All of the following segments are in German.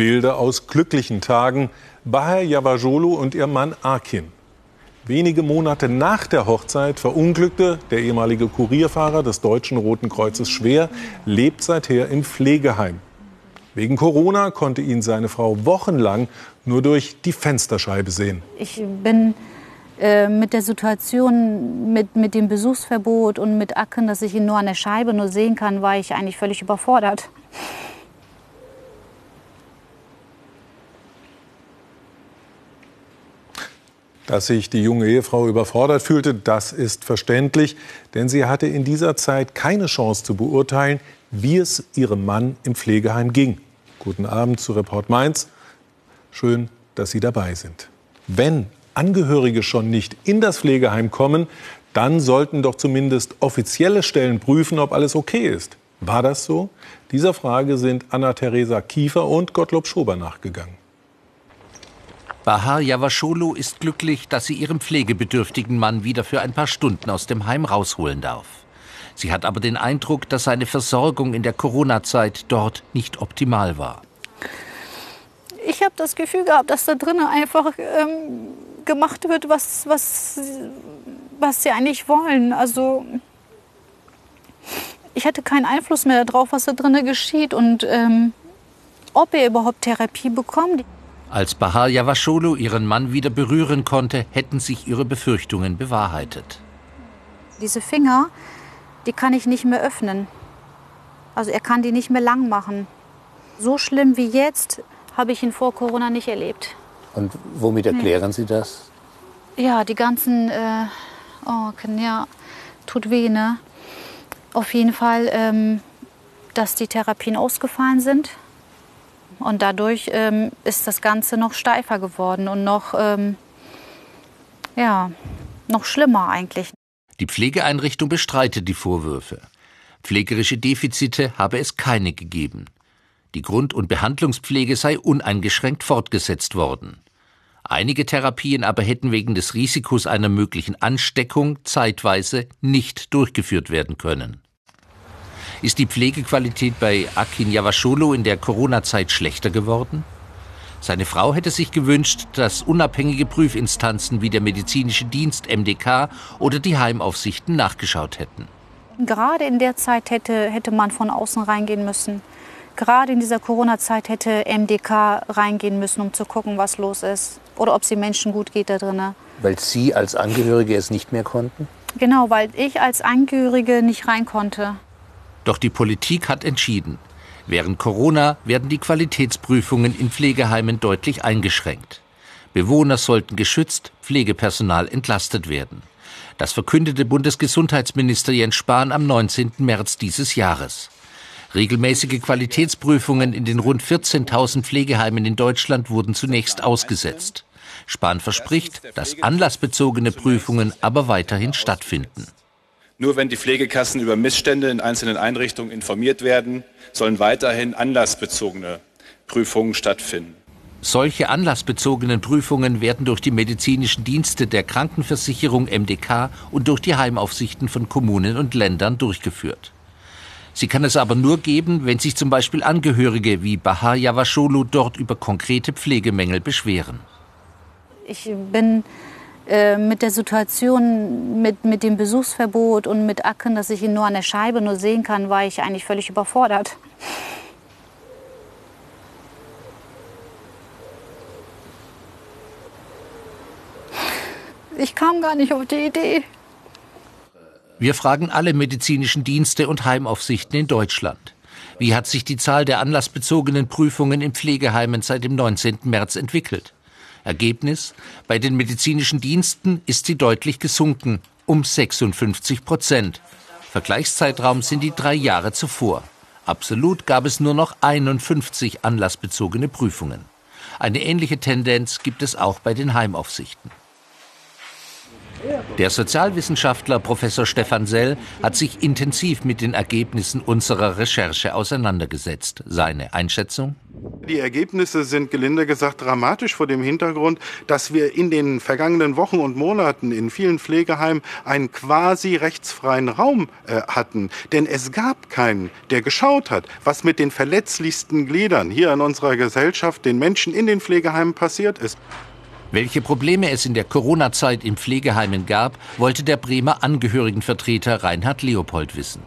Bilder aus glücklichen Tagen. Bahar Yavajolo und ihr Mann Akin. Wenige Monate nach der Hochzeit verunglückte der ehemalige Kurierfahrer des Deutschen Roten Kreuzes schwer, lebt seither im Pflegeheim. Wegen Corona konnte ihn seine Frau wochenlang nur durch die Fensterscheibe sehen. Ich bin äh, mit der Situation, mit, mit dem Besuchsverbot und mit Acken, dass ich ihn nur an der Scheibe nur sehen kann, war ich eigentlich völlig überfordert. Dass sich die junge Ehefrau überfordert fühlte, das ist verständlich, denn sie hatte in dieser Zeit keine Chance zu beurteilen, wie es ihrem Mann im Pflegeheim ging. Guten Abend zu Report Mainz. Schön, dass Sie dabei sind. Wenn Angehörige schon nicht in das Pflegeheim kommen, dann sollten doch zumindest offizielle Stellen prüfen, ob alles okay ist. War das so? Dieser Frage sind Anna-Theresa Kiefer und Gottlob Schober nachgegangen. Bahar Yavasholo ist glücklich, dass sie ihren pflegebedürftigen Mann wieder für ein paar Stunden aus dem Heim rausholen darf. Sie hat aber den Eindruck, dass seine Versorgung in der Corona-Zeit dort nicht optimal war. Ich habe das Gefühl gehabt, dass da drinnen einfach ähm, gemacht wird, was, was, was sie eigentlich wollen. Also ich hatte keinen Einfluss mehr darauf, was da drinnen geschieht und ähm, ob er überhaupt Therapie bekommt. Als Bahar Yavasholo ihren Mann wieder berühren konnte, hätten sich ihre Befürchtungen bewahrheitet. Diese Finger, die kann ich nicht mehr öffnen. Also er kann die nicht mehr lang machen. So schlimm wie jetzt habe ich ihn vor Corona nicht erlebt. Und womit erklären nee. Sie das? Ja, die ganzen, äh, oh, ja, tut weh, ne? Auf jeden Fall, ähm, dass die Therapien ausgefallen sind. Und dadurch ähm, ist das Ganze noch steifer geworden und noch, ähm, ja, noch schlimmer eigentlich. Die Pflegeeinrichtung bestreitet die Vorwürfe. Pflegerische Defizite habe es keine gegeben. Die Grund- und Behandlungspflege sei uneingeschränkt fortgesetzt worden. Einige Therapien aber hätten wegen des Risikos einer möglichen Ansteckung zeitweise nicht durchgeführt werden können. Ist die Pflegequalität bei Akin Yavasholo in der Corona-Zeit schlechter geworden? Seine Frau hätte sich gewünscht, dass unabhängige Prüfinstanzen wie der medizinische Dienst MDK oder die Heimaufsichten nachgeschaut hätten. Gerade in der Zeit hätte, hätte man von außen reingehen müssen. Gerade in dieser Corona-Zeit hätte MDK reingehen müssen, um zu gucken, was los ist. Oder ob es den Menschen gut geht da drinnen. Weil Sie als Angehörige es nicht mehr konnten? Genau, weil ich als Angehörige nicht rein konnte. Doch die Politik hat entschieden. Während Corona werden die Qualitätsprüfungen in Pflegeheimen deutlich eingeschränkt. Bewohner sollten geschützt, Pflegepersonal entlastet werden. Das verkündete Bundesgesundheitsminister Jens Spahn am 19. März dieses Jahres. Regelmäßige Qualitätsprüfungen in den rund 14.000 Pflegeheimen in Deutschland wurden zunächst ausgesetzt. Spahn verspricht, dass anlassbezogene Prüfungen aber weiterhin stattfinden. Nur wenn die Pflegekassen über Missstände in einzelnen Einrichtungen informiert werden, sollen weiterhin anlassbezogene Prüfungen stattfinden. Solche anlassbezogenen Prüfungen werden durch die medizinischen Dienste der Krankenversicherung MDK und durch die Heimaufsichten von Kommunen und Ländern durchgeführt. Sie kann es aber nur geben, wenn sich zum Beispiel Angehörige wie Bahar Yavasholu dort über konkrete Pflegemängel beschweren. Ich bin äh, mit der Situation, mit, mit dem Besuchsverbot und mit Acken, dass ich ihn nur an der Scheibe nur sehen kann, war ich eigentlich völlig überfordert. Ich kam gar nicht auf die Idee. Wir fragen alle medizinischen Dienste und Heimaufsichten in Deutschland. Wie hat sich die Zahl der anlassbezogenen Prüfungen in Pflegeheimen seit dem 19. März entwickelt? Ergebnis? Bei den medizinischen Diensten ist sie deutlich gesunken, um 56 Prozent. Vergleichszeitraum sind die drei Jahre zuvor. Absolut gab es nur noch 51 anlassbezogene Prüfungen. Eine ähnliche Tendenz gibt es auch bei den Heimaufsichten. Der Sozialwissenschaftler Professor Stefan Sell hat sich intensiv mit den Ergebnissen unserer Recherche auseinandergesetzt. Seine Einschätzung? Die Ergebnisse sind gelinde gesagt dramatisch vor dem Hintergrund, dass wir in den vergangenen Wochen und Monaten in vielen Pflegeheimen einen quasi rechtsfreien Raum äh, hatten. Denn es gab keinen, der geschaut hat, was mit den verletzlichsten Gliedern hier in unserer Gesellschaft, den Menschen in den Pflegeheimen passiert ist. Welche Probleme es in der Corona-Zeit in Pflegeheimen gab, wollte der Bremer Angehörigenvertreter Reinhard Leopold wissen.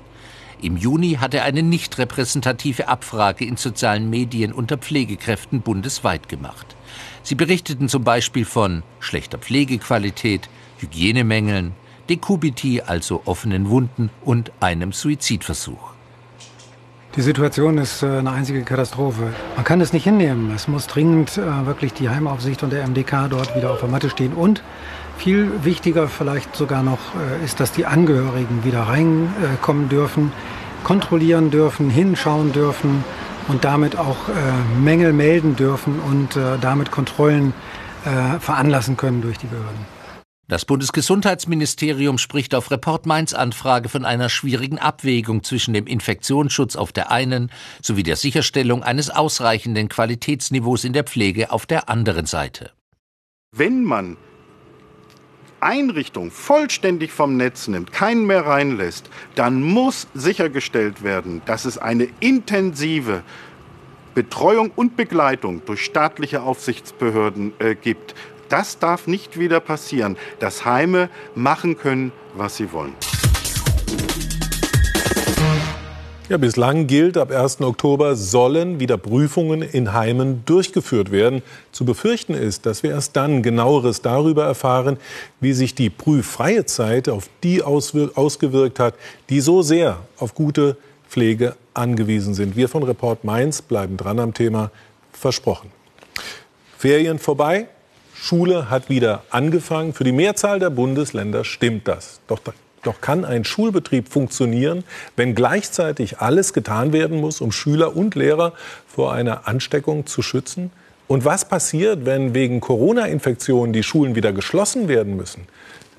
Im Juni hat er eine nicht repräsentative Abfrage in sozialen Medien unter Pflegekräften bundesweit gemacht. Sie berichteten zum Beispiel von schlechter Pflegequalität, Hygienemängeln, Dekubiti, also offenen Wunden und einem Suizidversuch. Die Situation ist äh, eine einzige Katastrophe. Man kann es nicht hinnehmen. Es muss dringend äh, wirklich die Heimaufsicht und der MDK dort wieder auf der Matte stehen. Und viel wichtiger vielleicht sogar noch äh, ist, dass die Angehörigen wieder reinkommen dürfen, kontrollieren dürfen, hinschauen dürfen und damit auch Mängel melden dürfen und damit Kontrollen veranlassen können durch die Behörden. Das Bundesgesundheitsministerium spricht auf Report Mainz Anfrage von einer schwierigen Abwägung zwischen dem Infektionsschutz auf der einen sowie der Sicherstellung eines ausreichenden Qualitätsniveaus in der Pflege auf der anderen Seite. Wenn man Einrichtung vollständig vom Netz nimmt, keinen mehr reinlässt, dann muss sichergestellt werden, dass es eine intensive Betreuung und Begleitung durch staatliche Aufsichtsbehörden äh, gibt. Das darf nicht wieder passieren, dass Heime machen können, was sie wollen. Ja, bislang gilt, ab 1. Oktober sollen wieder Prüfungen in Heimen durchgeführt werden. Zu befürchten ist, dass wir erst dann genaueres darüber erfahren, wie sich die prüffreie Zeit auf die ausgewirkt hat, die so sehr auf gute Pflege angewiesen sind. Wir von Report Mainz bleiben dran am Thema. Versprochen. Ferien vorbei, Schule hat wieder angefangen. Für die Mehrzahl der Bundesländer stimmt das. Doch, doch kann ein Schulbetrieb funktionieren, wenn gleichzeitig alles getan werden muss, um Schüler und Lehrer vor einer Ansteckung zu schützen? Und was passiert, wenn wegen Corona-Infektionen die Schulen wieder geschlossen werden müssen?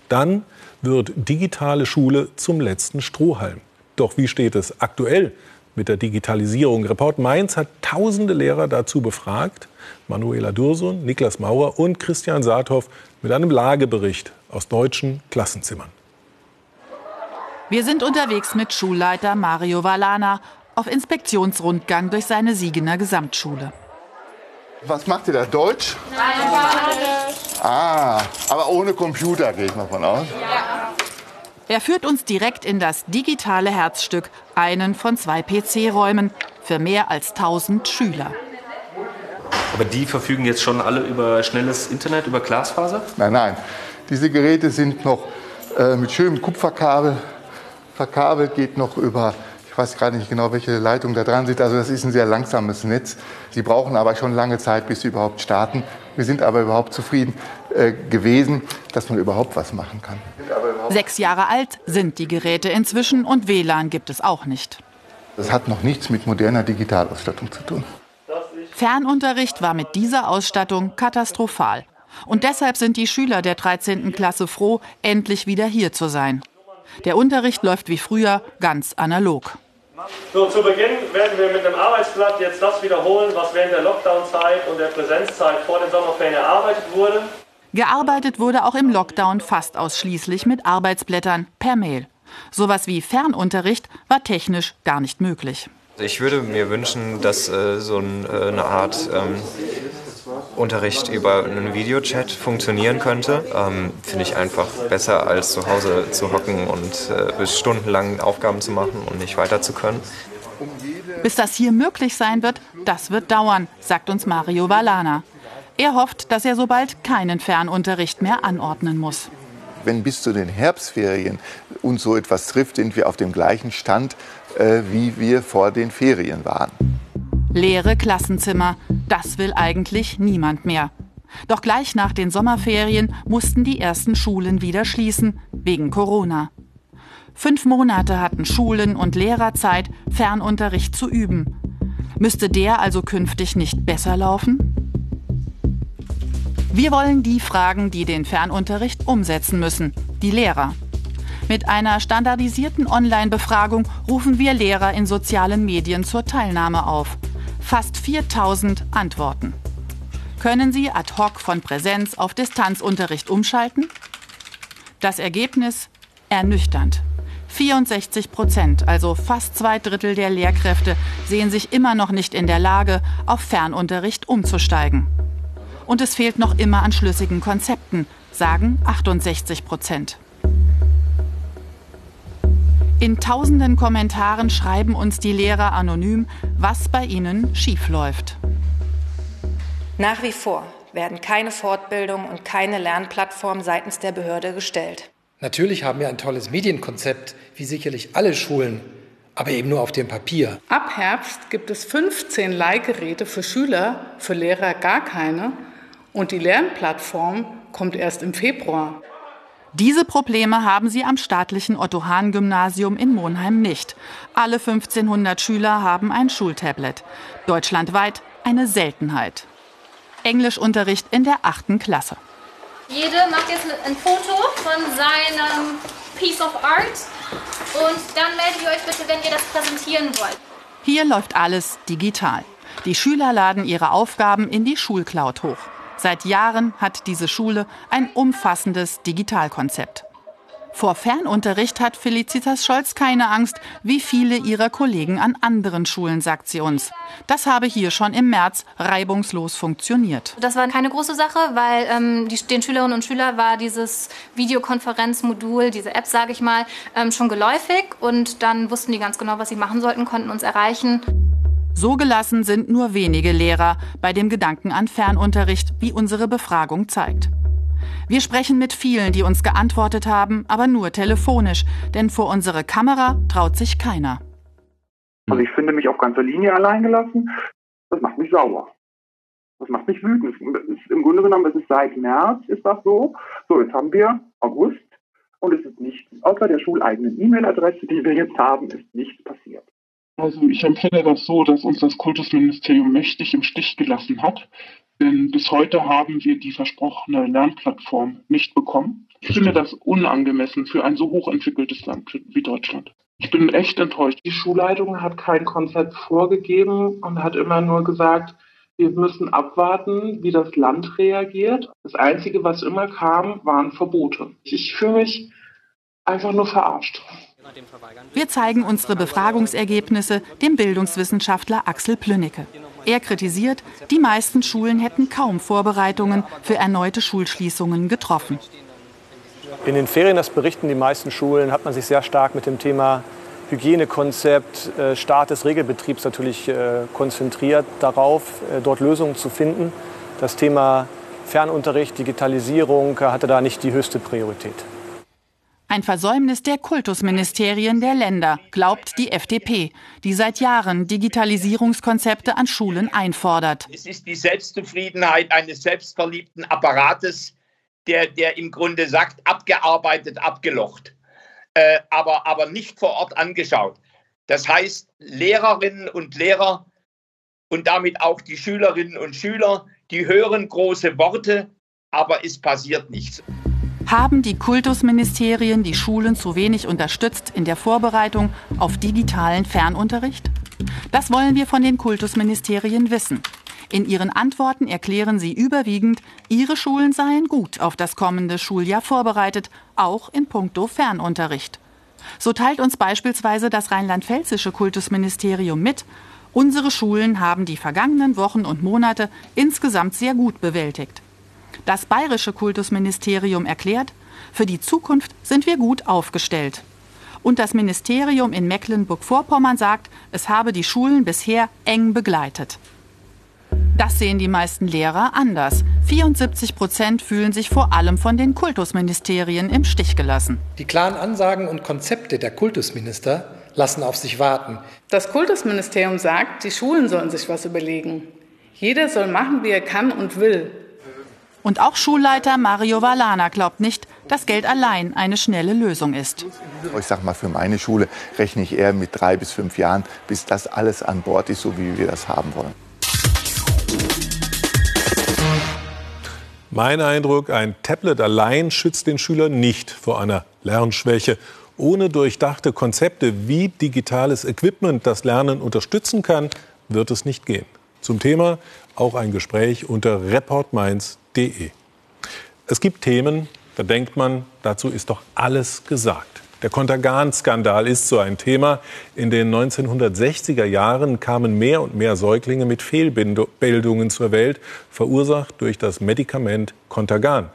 Dann wird digitale Schule zum letzten Strohhalm. Doch wie steht es aktuell mit der Digitalisierung? Report Mainz hat tausende Lehrer dazu befragt. Manuela Dursun, Niklas Maurer und Christian Saathoff mit einem Lagebericht aus deutschen Klassenzimmern. Wir sind unterwegs mit Schulleiter Mario Valana auf Inspektionsrundgang durch seine Siegener Gesamtschule. Was macht ihr da? Deutsch? Nein, Ah, aber ohne Computer gehe ich mal von aus. Ja. Er führt uns direkt in das digitale Herzstück, einen von zwei PC-Räumen für mehr als 1000 Schüler. Aber die verfügen jetzt schon alle über schnelles Internet, über Glasfaser? Nein, nein. Diese Geräte sind noch äh, mit schönem Kupferkabel verkabelt, geht noch über, ich weiß gerade nicht genau, welche Leitung da dran sind. Also das ist ein sehr langsames Netz. Sie brauchen aber schon lange Zeit, bis sie überhaupt starten. Wir sind aber überhaupt zufrieden gewesen, dass man überhaupt was machen kann. Sechs Jahre alt sind die Geräte inzwischen und WLAN gibt es auch nicht. Das hat noch nichts mit moderner Digitalausstattung zu tun. Fernunterricht war mit dieser Ausstattung katastrophal. Und deshalb sind die Schüler der 13. Klasse froh, endlich wieder hier zu sein. Der Unterricht läuft wie früher ganz analog. So, zu Beginn werden wir mit dem Arbeitsblatt jetzt das wiederholen, was während der Lockdown-Zeit und der Präsenzzeit vor den Sommerferien erarbeitet wurde. Gearbeitet wurde auch im Lockdown fast ausschließlich mit Arbeitsblättern per Mail. Sowas wie Fernunterricht war technisch gar nicht möglich. Ich würde mir wünschen, dass äh, so ein, äh, eine Art ähm, Unterricht über einen Videochat funktionieren könnte. Ähm, Finde ich einfach besser, als zu Hause zu hocken und äh, bis stundenlang Aufgaben zu machen und nicht weiter zu können. Bis das hier möglich sein wird, das wird dauern, sagt uns Mario Valana. Er hofft, dass er so bald keinen Fernunterricht mehr anordnen muss wenn bis zu den Herbstferien uns so etwas trifft, sind wir auf dem gleichen Stand, äh, wie wir vor den Ferien waren. Leere Klassenzimmer, das will eigentlich niemand mehr. Doch gleich nach den Sommerferien mussten die ersten Schulen wieder schließen, wegen Corona. Fünf Monate hatten Schulen und Lehrer Zeit, Fernunterricht zu üben. Müsste der also künftig nicht besser laufen? Wir wollen die fragen, die den Fernunterricht umsetzen müssen, die Lehrer. Mit einer standardisierten Online-Befragung rufen wir Lehrer in sozialen Medien zur Teilnahme auf. Fast 4000 Antworten. Können Sie ad hoc von Präsenz auf Distanzunterricht umschalten? Das Ergebnis ernüchternd. 64 Prozent, also fast zwei Drittel der Lehrkräfte, sehen sich immer noch nicht in der Lage, auf Fernunterricht umzusteigen. Und es fehlt noch immer an schlüssigen Konzepten, sagen 68 Prozent. In tausenden Kommentaren schreiben uns die Lehrer anonym, was bei ihnen schiefläuft. Nach wie vor werden keine Fortbildung und keine Lernplattform seitens der Behörde gestellt. Natürlich haben wir ein tolles Medienkonzept, wie sicherlich alle Schulen, aber eben nur auf dem Papier. Ab Herbst gibt es 15 Leihgeräte für Schüler, für Lehrer gar keine. Und die Lernplattform kommt erst im Februar. Diese Probleme haben sie am staatlichen Otto-Hahn-Gymnasium in Monheim nicht. Alle 1500 Schüler haben ein Schultablet. Deutschlandweit eine Seltenheit. Englischunterricht in der achten Klasse. Jede macht jetzt ein Foto von seinem Piece of Art und dann meldet ihr euch bitte, wenn ihr das präsentieren wollt. Hier läuft alles digital. Die Schüler laden ihre Aufgaben in die Schulcloud hoch. Seit Jahren hat diese Schule ein umfassendes Digitalkonzept. Vor Fernunterricht hat Felicitas Scholz keine Angst, wie viele ihrer Kollegen an anderen Schulen, sagt sie uns. Das habe hier schon im März reibungslos funktioniert. Das war keine große Sache, weil ähm, die, den Schülerinnen und Schülern war dieses Videokonferenzmodul, diese App, sage ich mal, ähm, schon geläufig. Und dann wussten die ganz genau, was sie machen sollten, konnten uns erreichen. So gelassen sind nur wenige Lehrer bei dem Gedanken an Fernunterricht, wie unsere Befragung zeigt. Wir sprechen mit vielen, die uns geantwortet haben, aber nur telefonisch, denn vor unsere Kamera traut sich keiner. Also ich finde mich auf ganzer Linie allein gelassen. Das macht mich sauer. Das macht mich wütend. Ist, Im Grunde genommen ist es seit März ist das so. So, jetzt haben wir August und es ist nichts, außer der schuleigenen E-Mail-Adresse, die wir jetzt haben, ist nichts passiert. Also ich empfinde das so, dass uns das Kultusministerium mächtig im Stich gelassen hat. Denn bis heute haben wir die versprochene Lernplattform nicht bekommen. Ich finde das unangemessen für ein so hochentwickeltes Land wie Deutschland. Ich bin echt enttäuscht. Die Schulleitung hat kein Konzept vorgegeben und hat immer nur gesagt, wir müssen abwarten, wie das Land reagiert. Das Einzige, was immer kam, waren Verbote. Ich fühle mich einfach nur verarscht. Wir zeigen unsere Befragungsergebnisse dem Bildungswissenschaftler Axel Plünnecke. Er kritisiert, die meisten Schulen hätten kaum Vorbereitungen für erneute Schulschließungen getroffen. In den Ferien, das berichten die meisten Schulen, hat man sich sehr stark mit dem Thema Hygienekonzept, äh, Start des Regelbetriebs natürlich äh, konzentriert darauf, äh, dort Lösungen zu finden. Das Thema Fernunterricht, Digitalisierung hatte da nicht die höchste Priorität. Ein Versäumnis der Kultusministerien der Länder, glaubt die FDP, die seit Jahren Digitalisierungskonzepte an Schulen einfordert. Es ist die Selbstzufriedenheit eines selbstverliebten Apparates, der, der im Grunde sagt, abgearbeitet, abgelocht, äh, aber, aber nicht vor Ort angeschaut. Das heißt, Lehrerinnen und Lehrer und damit auch die Schülerinnen und Schüler, die hören große Worte, aber es passiert nichts. Haben die Kultusministerien die Schulen zu wenig unterstützt in der Vorbereitung auf digitalen Fernunterricht? Das wollen wir von den Kultusministerien wissen. In ihren Antworten erklären sie überwiegend, ihre Schulen seien gut auf das kommende Schuljahr vorbereitet, auch in puncto Fernunterricht. So teilt uns beispielsweise das rheinland-pfälzische Kultusministerium mit, unsere Schulen haben die vergangenen Wochen und Monate insgesamt sehr gut bewältigt. Das bayerische Kultusministerium erklärt, für die Zukunft sind wir gut aufgestellt. Und das Ministerium in Mecklenburg-Vorpommern sagt, es habe die Schulen bisher eng begleitet. Das sehen die meisten Lehrer anders. 74 Prozent fühlen sich vor allem von den Kultusministerien im Stich gelassen. Die klaren Ansagen und Konzepte der Kultusminister lassen auf sich warten. Das Kultusministerium sagt, die Schulen sollen sich was überlegen. Jeder soll machen, wie er kann und will. Und auch Schulleiter Mario Valana glaubt nicht, dass Geld allein eine schnelle Lösung ist. Ich sage mal, für meine Schule rechne ich eher mit drei bis fünf Jahren, bis das alles an Bord ist, so wie wir das haben wollen. Mein Eindruck, ein Tablet allein schützt den Schüler nicht vor einer Lernschwäche. Ohne durchdachte Konzepte, wie digitales Equipment das Lernen unterstützen kann, wird es nicht gehen. Zum Thema auch ein Gespräch unter reportmainz.de. Es gibt Themen, da denkt man, dazu ist doch alles gesagt. Der Kontergan-Skandal ist so ein Thema. In den 1960er Jahren kamen mehr und mehr Säuglinge mit Fehlbildungen zur Welt, verursacht durch das Medikament Kontergan.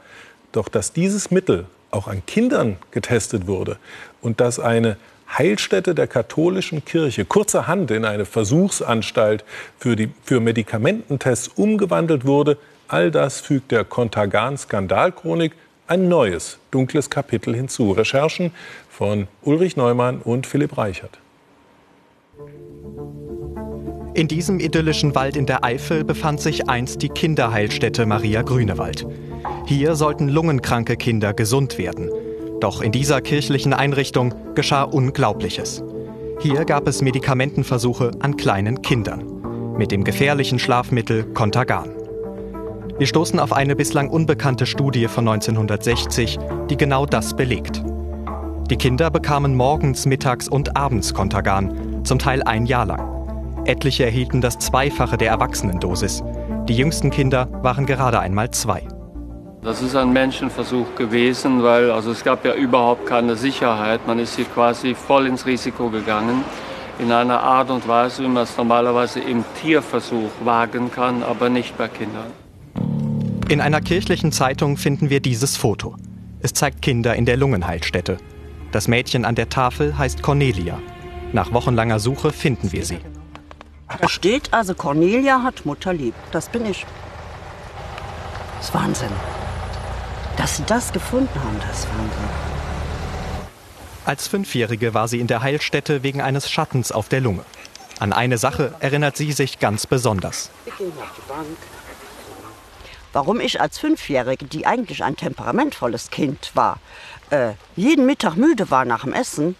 Doch dass dieses Mittel auch an Kindern getestet wurde und dass eine Heilstätte der katholischen Kirche kurzerhand in eine Versuchsanstalt für, die, für Medikamententests umgewandelt wurde, all das fügt der Kontergan-Skandalchronik ein neues, dunkles Kapitel hinzu. Recherchen von Ulrich Neumann und Philipp Reichert. In diesem idyllischen Wald in der Eifel befand sich einst die Kinderheilstätte Maria Grünewald. Hier sollten lungenkranke Kinder gesund werden. Doch in dieser kirchlichen Einrichtung geschah Unglaubliches. Hier gab es Medikamentenversuche an kleinen Kindern mit dem gefährlichen Schlafmittel Contagan. Wir stoßen auf eine bislang unbekannte Studie von 1960, die genau das belegt. Die Kinder bekamen morgens, mittags und abends Contagan, zum Teil ein Jahr lang. Etliche erhielten das Zweifache der Erwachsenendosis. Die jüngsten Kinder waren gerade einmal zwei. Das ist ein Menschenversuch gewesen, weil also es gab ja überhaupt keine Sicherheit. Man ist hier quasi voll ins Risiko gegangen, in einer Art und Weise, wie man es normalerweise im Tierversuch wagen kann, aber nicht bei Kindern. In einer kirchlichen Zeitung finden wir dieses Foto. Es zeigt Kinder in der Lungenheilstätte. Das Mädchen an der Tafel heißt Cornelia. Nach wochenlanger Suche finden wir sie. Da steht also, Cornelia hat Mutter lieb. Das bin ich. Das ist Wahnsinn. Dass sie das gefunden haben, das ist Wahnsinn. Als Fünfjährige war sie in der Heilstätte wegen eines Schattens auf der Lunge. An eine Sache erinnert sie sich ganz besonders. Wir gehen auf die Bank warum ich als Fünfjährige, die eigentlich ein temperamentvolles Kind war, äh, jeden Mittag müde war nach dem Essen,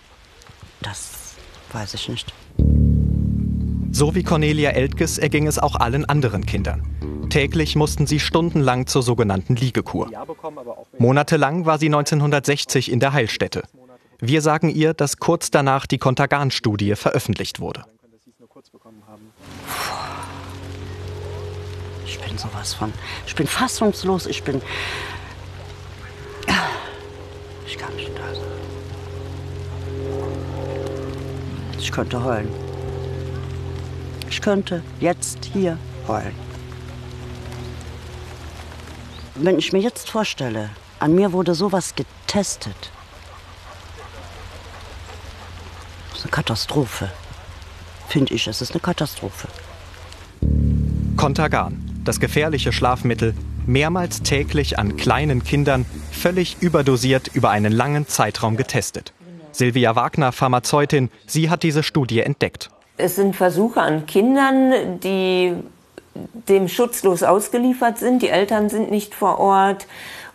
das weiß ich nicht. So wie Cornelia Eltges erging es auch allen anderen Kindern. Täglich mussten sie stundenlang zur sogenannten Liegekur. Monatelang war sie 1960 in der Heilstätte. Wir sagen ihr, dass kurz danach die Kontergan-Studie veröffentlicht wurde. Sowas von. Ich bin fassungslos, ich bin. Ich kann nicht da sein. Ich könnte heulen. Ich könnte jetzt hier heulen. Wenn ich mir jetzt vorstelle, an mir wurde sowas getestet. Das ist eine Katastrophe. Finde ich, es ist eine Katastrophe. Kontergan, das gefährliche Schlafmittel mehrmals täglich an kleinen Kindern völlig überdosiert über einen langen Zeitraum getestet. Silvia Wagner, Pharmazeutin, sie hat diese Studie entdeckt. Es sind Versuche an Kindern, die dem schutzlos ausgeliefert sind. Die Eltern sind nicht vor Ort.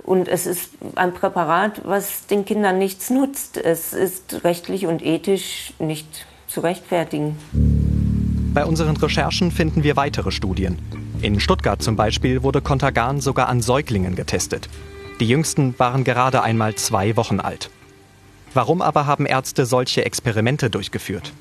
Und es ist ein Präparat, was den Kindern nichts nutzt. Es ist rechtlich und ethisch nicht zu rechtfertigen. Bei unseren Recherchen finden wir weitere Studien. In Stuttgart zum Beispiel wurde Contagan sogar an Säuglingen getestet. Die jüngsten waren gerade einmal zwei Wochen alt. Warum aber haben Ärzte solche Experimente durchgeführt?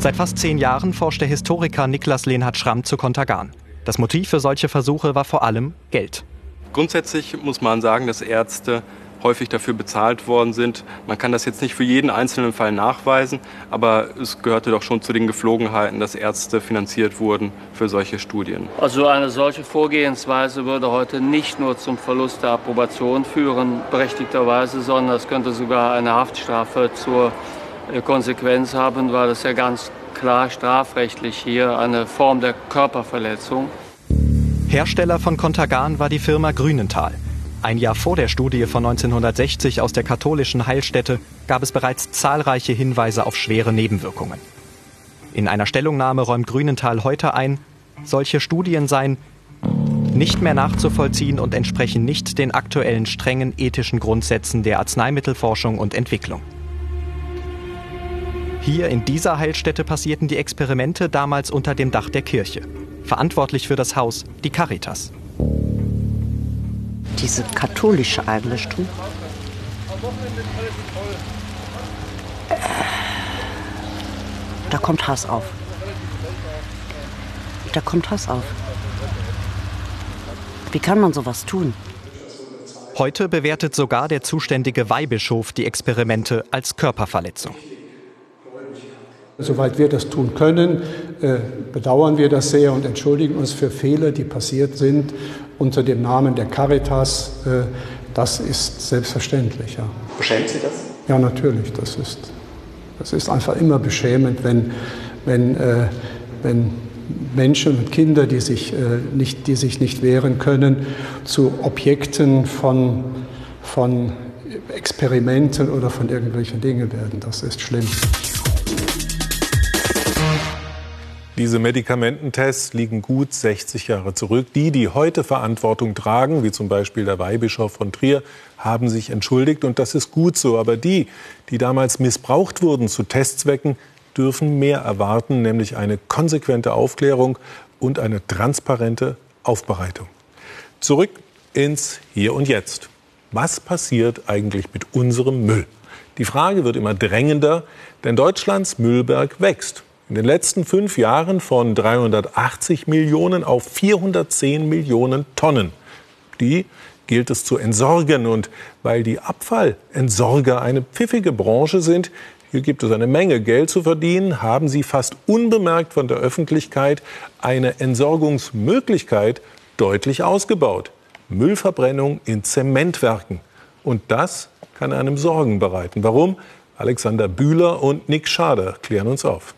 Seit fast zehn Jahren forscht der Historiker Niklas Lehnhard Schramm zu Contagan. Das Motiv für solche Versuche war vor allem Geld. Grundsätzlich muss man sagen, dass Ärzte häufig dafür bezahlt worden sind. Man kann das jetzt nicht für jeden einzelnen Fall nachweisen, aber es gehörte doch schon zu den Geflogenheiten, dass Ärzte finanziert wurden für solche Studien. Also eine solche Vorgehensweise würde heute nicht nur zum Verlust der Approbation führen, berechtigterweise, sondern es könnte sogar eine Haftstrafe zur äh, Konsequenz haben, weil es ja ganz klar strafrechtlich hier eine Form der Körperverletzung. Hersteller von Contagan war die Firma Grünenthal. Ein Jahr vor der Studie von 1960 aus der katholischen Heilstätte gab es bereits zahlreiche Hinweise auf schwere Nebenwirkungen. In einer Stellungnahme räumt Grünenthal heute ein, solche Studien seien nicht mehr nachzuvollziehen und entsprechen nicht den aktuellen strengen ethischen Grundsätzen der Arzneimittelforschung und Entwicklung. Hier in dieser Heilstätte passierten die Experimente damals unter dem Dach der Kirche. Verantwortlich für das Haus die Caritas. Diese katholische Einrichtung. Äh, da kommt Hass auf. Da kommt Hass auf. Wie kann man sowas tun? Heute bewertet sogar der zuständige Weihbischof die Experimente als Körperverletzung. Soweit wir das tun können, äh, bedauern wir das sehr und entschuldigen uns für Fehler, die passiert sind unter dem Namen der Caritas. Äh, das ist selbstverständlich. Ja. Beschämt Sie das? Ja, natürlich. Das ist, das ist einfach immer beschämend, wenn, wenn, äh, wenn Menschen und Kinder, die sich, äh, nicht, die sich nicht wehren können, zu Objekten von, von Experimenten oder von irgendwelchen Dingen werden. Das ist schlimm. Diese Medikamententests liegen gut 60 Jahre zurück. Die, die heute Verantwortung tragen, wie zum Beispiel der Weihbischof von Trier, haben sich entschuldigt und das ist gut so. Aber die, die damals missbraucht wurden zu Testzwecken, dürfen mehr erwarten, nämlich eine konsequente Aufklärung und eine transparente Aufbereitung. Zurück ins Hier und Jetzt. Was passiert eigentlich mit unserem Müll? Die Frage wird immer drängender, denn Deutschlands Müllberg wächst. In den letzten fünf Jahren von 380 Millionen auf 410 Millionen Tonnen. Die gilt es zu entsorgen. Und weil die Abfallentsorger eine pfiffige Branche sind, hier gibt es eine Menge Geld zu verdienen, haben sie fast unbemerkt von der Öffentlichkeit eine Entsorgungsmöglichkeit deutlich ausgebaut. Müllverbrennung in Zementwerken. Und das kann einem Sorgen bereiten. Warum? Alexander Bühler und Nick Schader klären uns auf.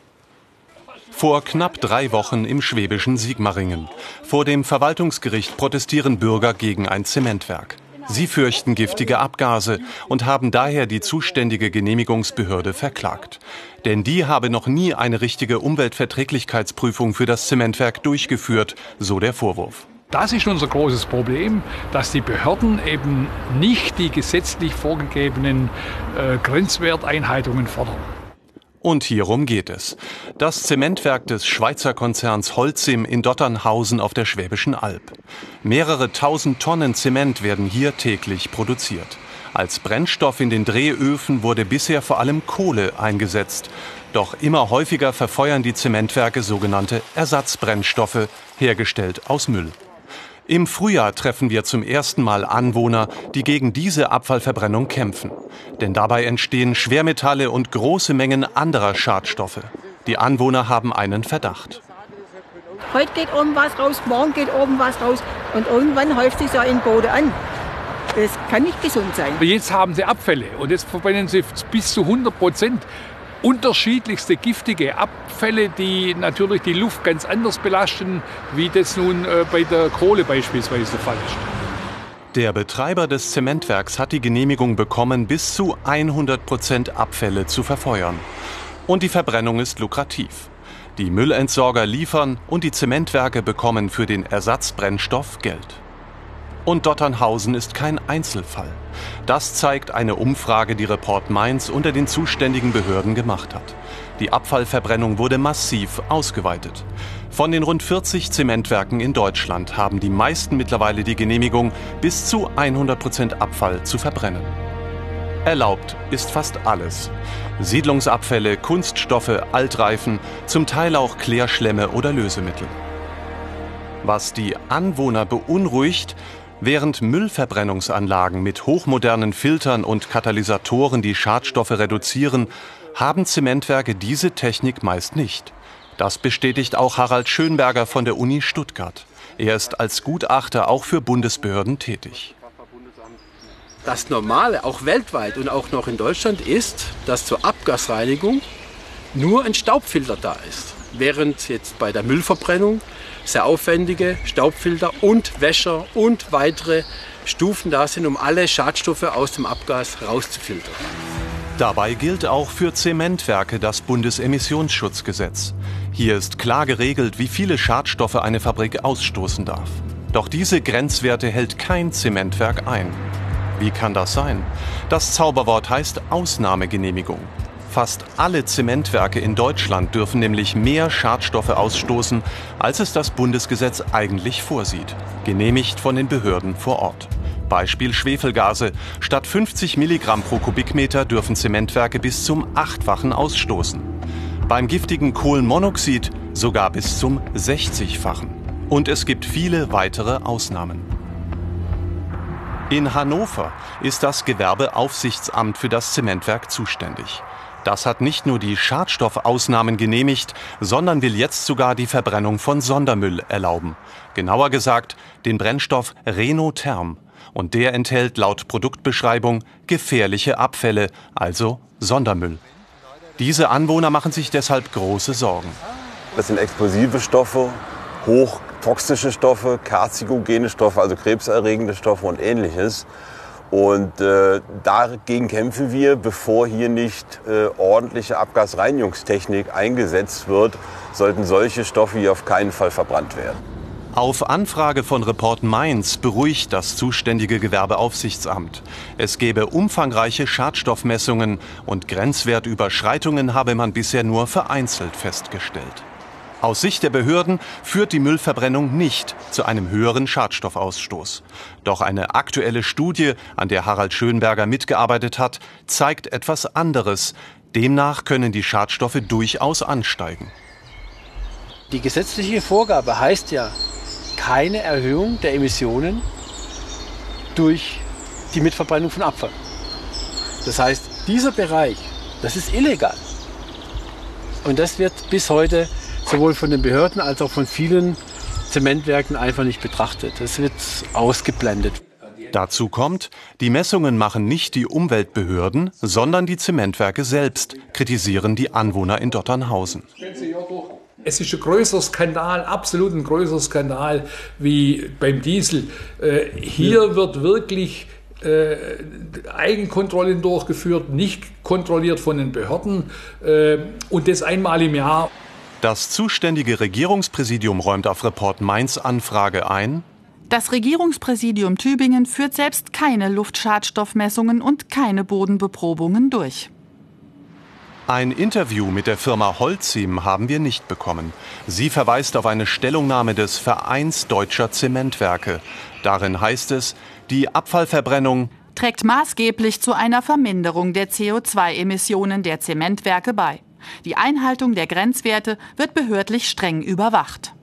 Vor knapp drei Wochen im schwäbischen Sigmaringen. Vor dem Verwaltungsgericht protestieren Bürger gegen ein Zementwerk. Sie fürchten giftige Abgase und haben daher die zuständige Genehmigungsbehörde verklagt. Denn die habe noch nie eine richtige Umweltverträglichkeitsprüfung für das Zementwerk durchgeführt, so der Vorwurf. Das ist unser großes Problem, dass die Behörden eben nicht die gesetzlich vorgegebenen äh, Grenzwerteinhaltungen fordern. Und hierum geht es. Das Zementwerk des Schweizer Konzerns Holcim in Dotternhausen auf der Schwäbischen Alb. Mehrere tausend Tonnen Zement werden hier täglich produziert. Als Brennstoff in den Drehöfen wurde bisher vor allem Kohle eingesetzt. Doch immer häufiger verfeuern die Zementwerke sogenannte Ersatzbrennstoffe, hergestellt aus Müll. Im Frühjahr treffen wir zum ersten Mal Anwohner, die gegen diese Abfallverbrennung kämpfen. Denn dabei entstehen Schwermetalle und große Mengen anderer Schadstoffe. Die Anwohner haben einen Verdacht. Heute geht oben was raus, morgen geht oben was raus und irgendwann häuft sich ja in Boden an. Das kann nicht gesund sein. Jetzt haben sie Abfälle und jetzt verbrennen sie bis zu 100 Prozent unterschiedlichste giftige Abfälle, die natürlich die Luft ganz anders belasten, wie das nun äh, bei der Kohle beispielsweise der Fall ist. Der Betreiber des Zementwerks hat die Genehmigung bekommen, bis zu 100 Prozent Abfälle zu verfeuern. Und die Verbrennung ist lukrativ. Die Müllentsorger liefern und die Zementwerke bekommen für den Ersatzbrennstoff Geld. Und Dotternhausen ist kein Einzelfall. Das zeigt eine Umfrage, die Report Mainz unter den zuständigen Behörden gemacht hat. Die Abfallverbrennung wurde massiv ausgeweitet. Von den rund 40 Zementwerken in Deutschland haben die meisten mittlerweile die Genehmigung, bis zu 100 Prozent Abfall zu verbrennen. Erlaubt ist fast alles. Siedlungsabfälle, Kunststoffe, Altreifen, zum Teil auch Klärschlämme oder Lösemittel. Was die Anwohner beunruhigt, Während Müllverbrennungsanlagen mit hochmodernen Filtern und Katalysatoren die Schadstoffe reduzieren, haben Zementwerke diese Technik meist nicht. Das bestätigt auch Harald Schönberger von der Uni Stuttgart. Er ist als Gutachter auch für Bundesbehörden tätig. Das Normale, auch weltweit und auch noch in Deutschland, ist, dass zur Abgasreinigung nur ein Staubfilter da ist. Während jetzt bei der Müllverbrennung sehr aufwendige Staubfilter und Wäscher und weitere Stufen da sind, um alle Schadstoffe aus dem Abgas rauszufiltern. Dabei gilt auch für Zementwerke das Bundesemissionsschutzgesetz. Hier ist klar geregelt, wie viele Schadstoffe eine Fabrik ausstoßen darf. Doch diese Grenzwerte hält kein Zementwerk ein. Wie kann das sein? Das Zauberwort heißt Ausnahmegenehmigung. Fast alle Zementwerke in Deutschland dürfen nämlich mehr Schadstoffe ausstoßen, als es das Bundesgesetz eigentlich vorsieht, genehmigt von den Behörden vor Ort. Beispiel Schwefelgase. Statt 50 Milligramm pro Kubikmeter dürfen Zementwerke bis zum achtfachen ausstoßen. Beim giftigen Kohlenmonoxid sogar bis zum 60-fachen. Und es gibt viele weitere Ausnahmen. In Hannover ist das Gewerbeaufsichtsamt für das Zementwerk zuständig. Das hat nicht nur die Schadstoffausnahmen genehmigt, sondern will jetzt sogar die Verbrennung von Sondermüll erlauben. Genauer gesagt den Brennstoff Renotherm. Und der enthält laut Produktbeschreibung gefährliche Abfälle, also Sondermüll. Diese Anwohner machen sich deshalb große Sorgen. Das sind explosive Stoffe, hochtoxische Stoffe, karzigogene Stoffe, also krebserregende Stoffe und ähnliches. Und äh, dagegen kämpfen wir, bevor hier nicht äh, ordentliche Abgasreinigungstechnik eingesetzt wird, sollten solche Stoffe hier auf keinen Fall verbrannt werden. Auf Anfrage von Report Mainz beruhigt das zuständige Gewerbeaufsichtsamt. Es gebe umfangreiche Schadstoffmessungen und Grenzwertüberschreitungen habe man bisher nur vereinzelt festgestellt. Aus Sicht der Behörden führt die Müllverbrennung nicht zu einem höheren Schadstoffausstoß. Doch eine aktuelle Studie, an der Harald Schönberger mitgearbeitet hat, zeigt etwas anderes. Demnach können die Schadstoffe durchaus ansteigen. Die gesetzliche Vorgabe heißt ja keine Erhöhung der Emissionen durch die Mitverbrennung von Abfall. Das heißt, dieser Bereich, das ist illegal. Und das wird bis heute sowohl von den Behörden als auch von vielen Zementwerken einfach nicht betrachtet. Das wird ausgeblendet. Dazu kommt, die Messungen machen nicht die Umweltbehörden, sondern die Zementwerke selbst, kritisieren die Anwohner in Dotternhausen. Es ist ein größerer Skandal, absolut ein größerer Skandal wie beim Diesel. Äh, hier wird wirklich äh, Eigenkontrollen durchgeführt, nicht kontrolliert von den Behörden äh, und das einmal im Jahr. Das zuständige Regierungspräsidium räumt auf Report Mainz Anfrage ein. Das Regierungspräsidium Tübingen führt selbst keine Luftschadstoffmessungen und keine Bodenbeprobungen durch. Ein Interview mit der Firma Holcim haben wir nicht bekommen. Sie verweist auf eine Stellungnahme des Vereins Deutscher Zementwerke. Darin heißt es, die Abfallverbrennung trägt maßgeblich zu einer Verminderung der CO2-Emissionen der Zementwerke bei. Die Einhaltung der Grenzwerte wird behördlich streng überwacht.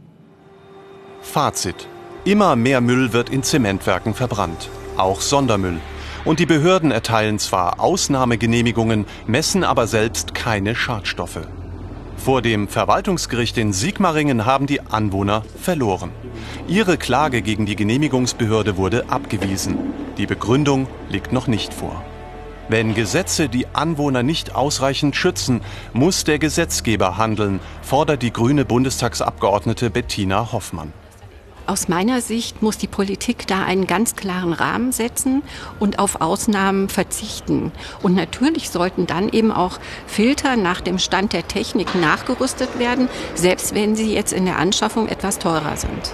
Fazit. Immer mehr Müll wird in Zementwerken verbrannt, auch Sondermüll. Und die Behörden erteilen zwar Ausnahmegenehmigungen, messen aber selbst keine Schadstoffe. Vor dem Verwaltungsgericht in Sigmaringen haben die Anwohner verloren. Ihre Klage gegen die Genehmigungsbehörde wurde abgewiesen. Die Begründung liegt noch nicht vor. Wenn Gesetze die Anwohner nicht ausreichend schützen, muss der Gesetzgeber handeln, fordert die grüne Bundestagsabgeordnete Bettina Hoffmann. Aus meiner Sicht muss die Politik da einen ganz klaren Rahmen setzen und auf Ausnahmen verzichten. Und natürlich sollten dann eben auch Filter nach dem Stand der Technik nachgerüstet werden, selbst wenn sie jetzt in der Anschaffung etwas teurer sind.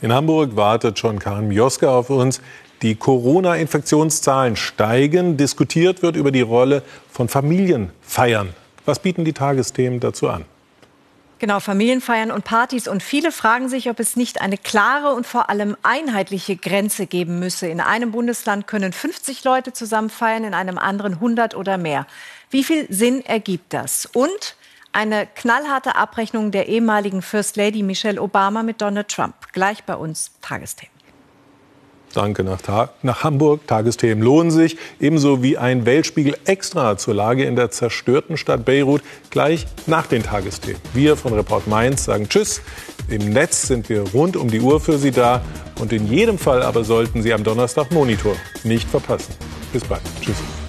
In Hamburg wartet schon Karin Mioska auf uns. Die Corona-Infektionszahlen steigen. Diskutiert wird über die Rolle von Familienfeiern. Was bieten die Tagesthemen dazu an? Genau, Familienfeiern und Partys. Und viele fragen sich, ob es nicht eine klare und vor allem einheitliche Grenze geben müsse. In einem Bundesland können 50 Leute zusammen feiern, in einem anderen 100 oder mehr. Wie viel Sinn ergibt das? Und eine knallharte Abrechnung der ehemaligen First Lady Michelle Obama mit Donald Trump. Gleich bei uns Tagesthemen. Danke nach, Ta nach Hamburg. Tagesthemen lohnen sich. Ebenso wie ein Weltspiegel extra zur Lage in der zerstörten Stadt Beirut. Gleich nach den Tagesthemen. Wir von Report Mainz sagen Tschüss. Im Netz sind wir rund um die Uhr für Sie da. Und in jedem Fall aber sollten Sie am Donnerstag Monitor nicht verpassen. Bis bald. Tschüss.